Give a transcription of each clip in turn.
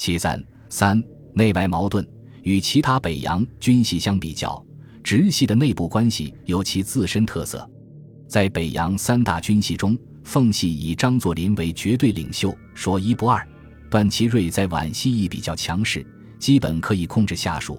其三三内外矛盾与其他北洋军系相比较，直系的内部关系有其自身特色。在北洋三大军系中，奉系以张作霖为绝对领袖，说一不二；段祺瑞在皖系亦比较强势，基本可以控制下属；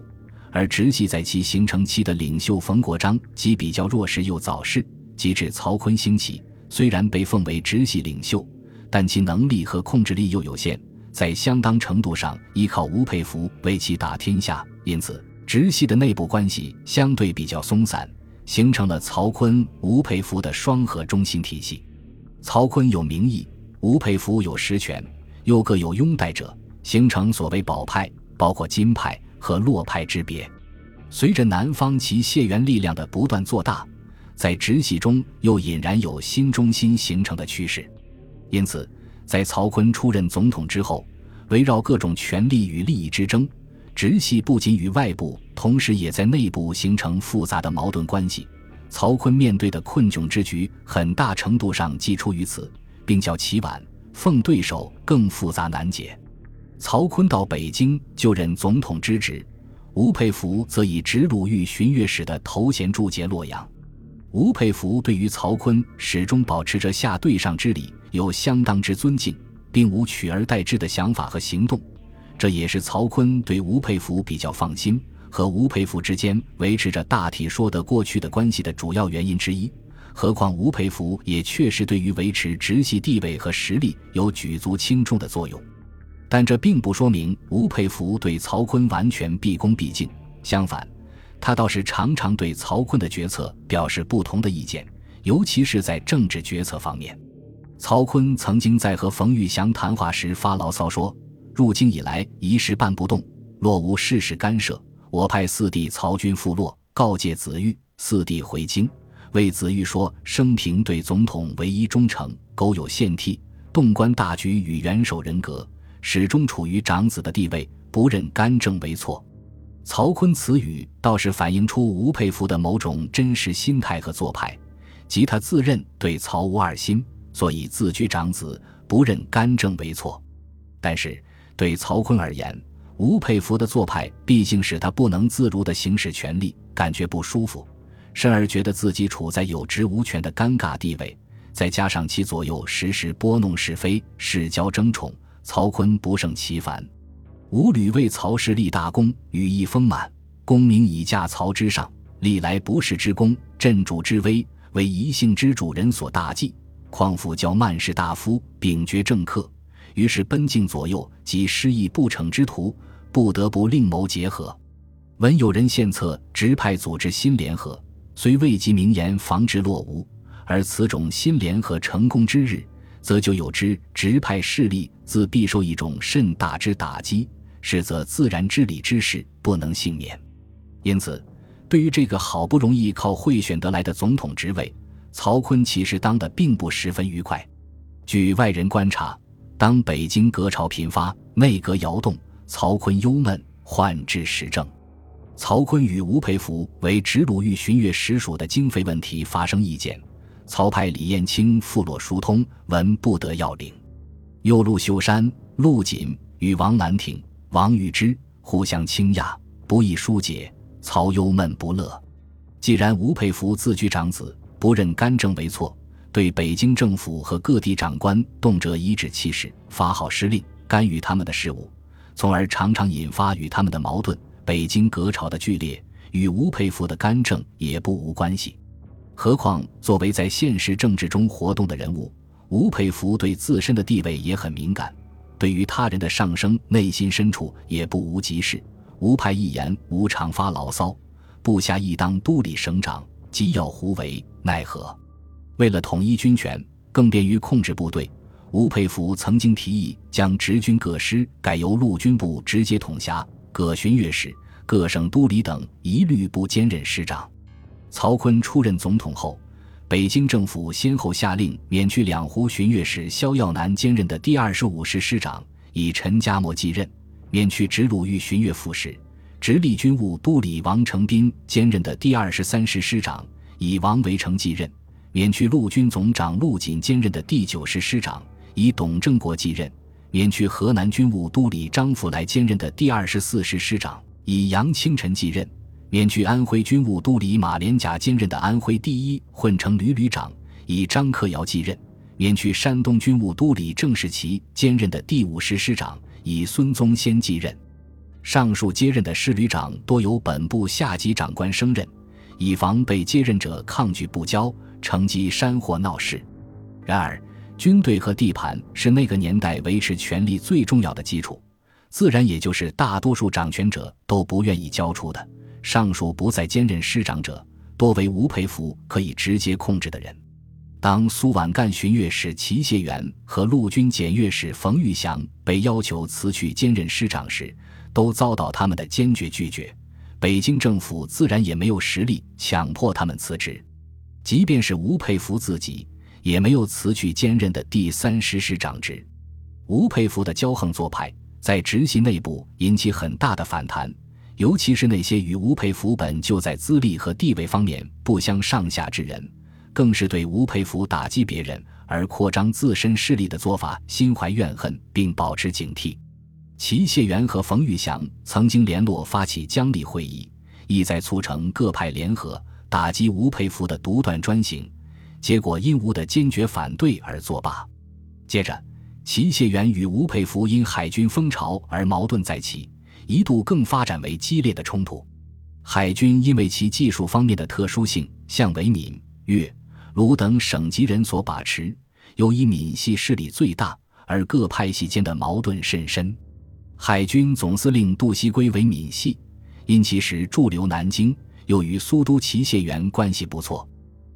而直系在其形成期的领袖冯国璋既比较弱势又早逝。及至曹锟兴起，虽然被奉为直系领袖，但其能力和控制力又有限，在相当程度上依靠吴佩孚为其打天下，因此直系的内部关系相对比较松散。形成了曹锟、吴佩孚的双核中心体系。曹锟有名义，吴佩孚有实权，又各有拥戴者，形成所谓保派，包括金派和洛派之别。随着南方其谢元力量的不断做大，在直系中又隐然有新中心形成的趋势。因此，在曹锟出任总统之后，围绕各种权力与利益之争。直系不仅与外部，同时也在内部形成复杂的矛盾关系。曹锟面对的困窘之局，很大程度上寄出于此，并较其晚奉对手更复杂难解。曹锟到北京就任总统之职，吴佩孚则以直鲁豫巡阅使的头衔驻节洛阳。吴佩孚对于曹锟始终保持着下对上之礼，有相当之尊敬，并无取而代之的想法和行动。这也是曹锟对吴佩孚比较放心，和吴佩孚之间维持着大体说得过去的关系的主要原因之一。何况吴佩孚也确实对于维持直系地位和实力有举足轻重的作用。但这并不说明吴佩孚对曹锟完全毕恭毕敬，相反，他倒是常常对曹锟的决策表示不同的意见，尤其是在政治决策方面。曹锟曾经在和冯玉祥谈话时发牢骚说。入京以来，一事办不动，若无事事干涉，我派四弟曹军复洛，告诫子玉。四弟回京，为子玉说：生平对总统唯一忠诚，苟有献替，动观大局与元首人格，始终处于长子的地位，不认干政为错。曹锟此语倒是反映出吴佩孚的某种真实心态和做派，即他自认对曹无二心，所以自居长子，不认干政为错。但是。对曹锟而言，吴佩孚的做派毕竟使他不能自如地行使权力，感觉不舒服，甚而觉得自己处在有职无权的尴尬地位。再加上其左右时时拨弄是非、世交争宠，曹锟不胜其烦。吴吕为曹氏立大功，羽翼丰满，功名已驾曹之上，历来不世之功，镇主之威，为一姓之主人所大忌。况复教慢士大夫，秉绝政客。于是奔进左右及失意不成之徒，不得不另谋结合。闻有人献策，直派组织新联合，虽未及明言防止落伍，而此种新联合成功之日，则就有之直派势力自必受一种甚大之打击，实则自然之理之事不能幸免。因此，对于这个好不容易靠贿选得来的总统职位，曹锟其实当的并不十分愉快。据外人观察。当北京革潮频发，内阁摇动，曹锟忧闷，患治时政。曹锟与吴佩孚为直鲁豫巡阅使属的经费问题发生意见，曹派李彦清复洛疏通，文不得要领。右陆秀山、陆锦与王兰亭、王玉之互相倾轧，不易疏解。曹忧闷不乐。既然吴佩孚自居长子，不认干政为错。对北京政府和各地长官动辄颐指气使、发号施令、干预他们的事务，从而常常引发与他们的矛盾。北京革朝的剧烈与吴佩孚的干政也不无关系。何况作为在现实政治中活动的人物，吴佩孚对自身的地位也很敏感，对于他人的上升，内心深处也不无急事。吴派一言，吴常发牢骚，部下亦当督理省长，既要胡为，奈何？为了统一军权，更便于控制部队，吴佩孚曾经提议将直军各师改由陆军部直接统辖，各巡阅使、各省督理等一律不兼任师长。曹锟出任总统后，北京政府先后下令免去两湖巡阅使萧耀南兼任的第二十五师师长，以陈家默继任；免去直鲁豫巡阅副使、直隶军务督理王承斌兼任的第二十三师师长，以王维成继任。免去陆军总长陆锦兼任的第九师师长，以董正国继任；免去河南军务都理张福来兼任的第二十四师师长，以杨清晨继任；免去安徽军务都理马连甲兼任的安徽第一混成旅旅长，以张克尧继任；免去山东军务都理郑士奇兼任的第五师师长，以孙宗先继任。上述接任的师旅长多由本部下级长官升任，以防被接任者抗拒不交，乘机煽祸闹事。然而，军队和地盘是那个年代维持权力最重要的基础，自然也就是大多数掌权者都不愿意交出的。上述不再兼任师长者，多为吴佩孚可以直接控制的人。当苏皖赣巡阅使齐燮元和陆军检阅使冯玉祥被要求辞去兼任师长时，都遭到他们的坚决拒绝，北京政府自然也没有实力强迫他们辞职。即便是吴佩孚自己，也没有辞去兼任的第三师师长职。吴佩孚的骄横做派在直系内部引起很大的反弹，尤其是那些与吴佩孚本就在资历和地位方面不相上下之人，更是对吴佩孚打击别人而扩张自身势力的做法心怀怨恨，并保持警惕。齐燮元和冯玉祥曾经联络发起江里会议，意在促成各派联合打击吴佩孚的独断专行，结果因吴的坚决反对而作罢。接着，齐燮元与吴佩孚因海军风潮而矛盾再起，一度更发展为激烈的冲突。海军因为其技术方面的特殊性，向为闽、粤、鲁等省级人所把持，又以闽系势力最大，而各派系间的矛盾甚深。海军总司令杜锡圭为闽系，因其时驻留南京，又与苏都齐燮元关系不错。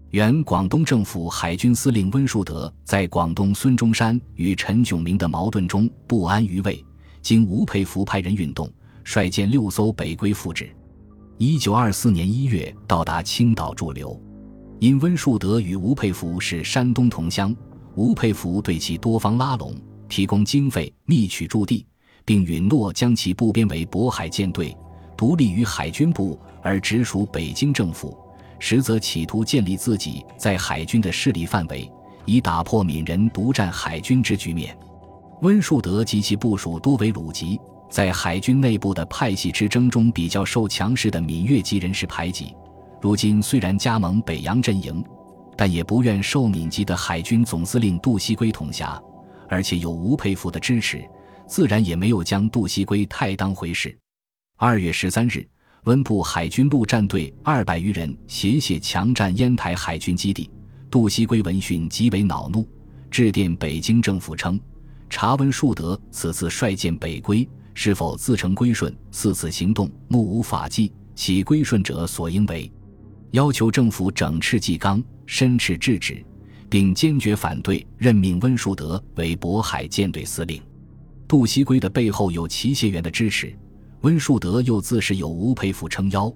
原广东政府海军司令温树德在广东孙中山与陈炯明的矛盾中不安于位，经吴佩孚派人运动，率舰六艘北归复职。一九二四年一月到达青岛驻留。因温树德与吴佩孚是山东同乡，吴佩孚对其多方拉拢，提供经费，密取驻地。并允诺将其部编为渤海舰队，独立于海军部而直属北京政府，实则企图建立自己在海军的势力范围，以打破闽人独占海军之局面。温树德及其部属多为鲁籍，在海军内部的派系之争中比较受强势的闽粤籍人士排挤。如今虽然加盟北洋阵营，但也不愿受闽籍的海军总司令杜锡圭统辖，而且有吴佩孚的支持。自然也没有将杜锡圭太当回事。二月十三日，温部海军陆战队二百余人携械强占烟台海军基地，杜锡圭闻讯极为恼怒，致电北京政府称：查温树德此次率舰北归，是否自成归顺？四次行动目无法纪，其归顺者所应为？要求政府整饬纪纲，申斥制止，并坚决反对任命温树德为渤海舰队司令。杜锡圭的背后有齐燮元的支持，温树德又自是有吴佩孚撑腰，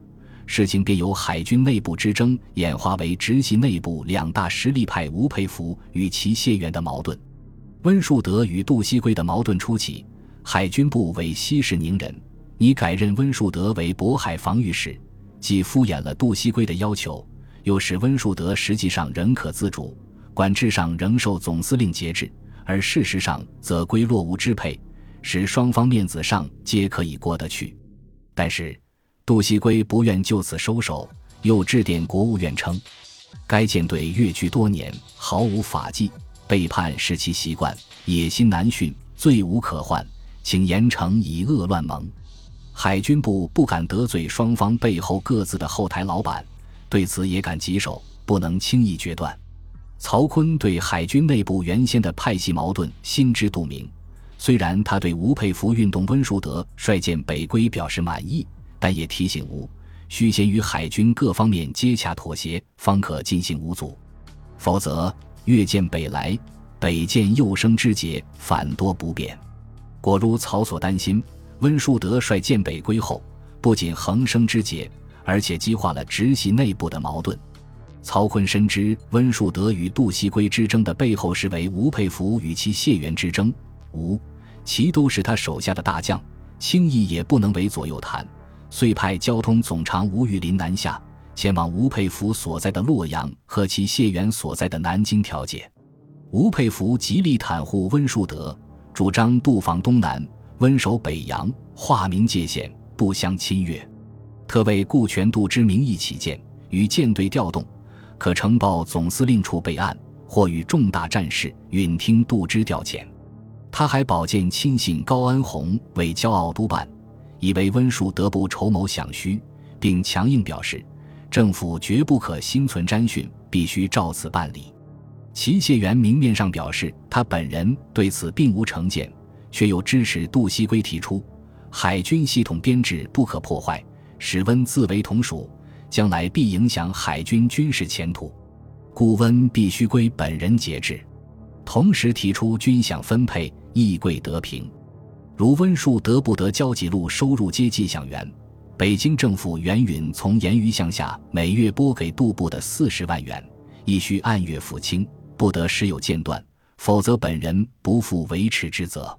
事情便由海军内部之争演化为直系内部两大实力派吴佩孚与齐燮元的矛盾。温树德与杜锡圭的矛盾初起，海军部为息事宁人，拟改任温树德为渤海防御使，既敷衍了杜锡圭的要求，又使温树德实际上仍可自主，管制上仍受总司令节制。而事实上则归落无支配，使双方面子上皆可以过得去。但是杜锡圭不愿就此收手，又致电国务院称，该舰队越居多年，毫无法纪，背叛是其习惯，野心难驯，罪无可换，请严惩以恶乱盟。海军部不敢得罪双方背后各自的后台老板，对此也感棘手，不能轻易决断。曹锟对海军内部原先的派系矛盾心知肚明，虽然他对吴佩孚运动温树德率舰北归表示满意，但也提醒吴须先与海军各方面接洽妥协，方可进行无阻，否则越舰北来，北舰又生枝节，反多不便。果如曹所担心，温树德率舰北归后，不仅横生枝节，而且激化了直系内部的矛盾。曹锟深知温树德与杜锡圭之争的背后是为吴佩孚与其谢元之争，吴、其都是他手下的大将，轻易也不能为左右谈，遂派交通总长吴玉林南下，前往吴佩孚所在的洛阳和其谢元所在的南京调解。吴佩孚极力袒护温树德，主张渡防东南，温守北洋，划明界限，不相侵略。特为顾全度之名义起见，与舰队调动，可呈报总司令处备案，或与重大战事允听杜之调遣。他还保荐亲信高安弘为骄傲督办，以为温树德不筹谋想虚，并强硬表示，政府绝不可心存沾逊，必须照此办理。齐燮元明面上表示，他本人对此并无成见，却又支持杜锡圭提出，海军系统编制不可破坏。使温自为同属，将来必影响海军军事前途，故温必须归本人节制。同时提出军饷分配亦贵得平，如温数得不得交给路收入阶级饷元，北京政府原允从盐余项下每月拨给杜部的四十万元，亦需按月付清，不得时有间断，否则本人不负维持之责。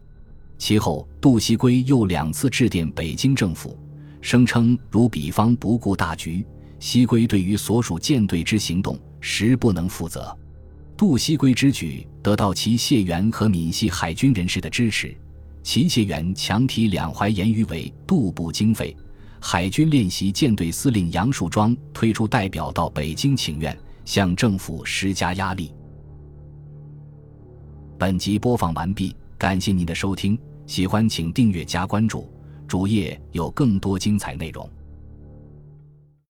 其后，杜锡圭又两次致电北京政府。声称，如彼方不顾大局，西归对于所属舰队之行动，实不能负责。杜西归之举得到其谢元和闽系海军人士的支持，其谢元强提两淮盐鱼为渡部经费。海军练习舰队司令杨树庄推出代表到北京请愿，向政府施加压力。本集播放完毕，感谢您的收听，喜欢请订阅加关注。主页有更多精彩内容。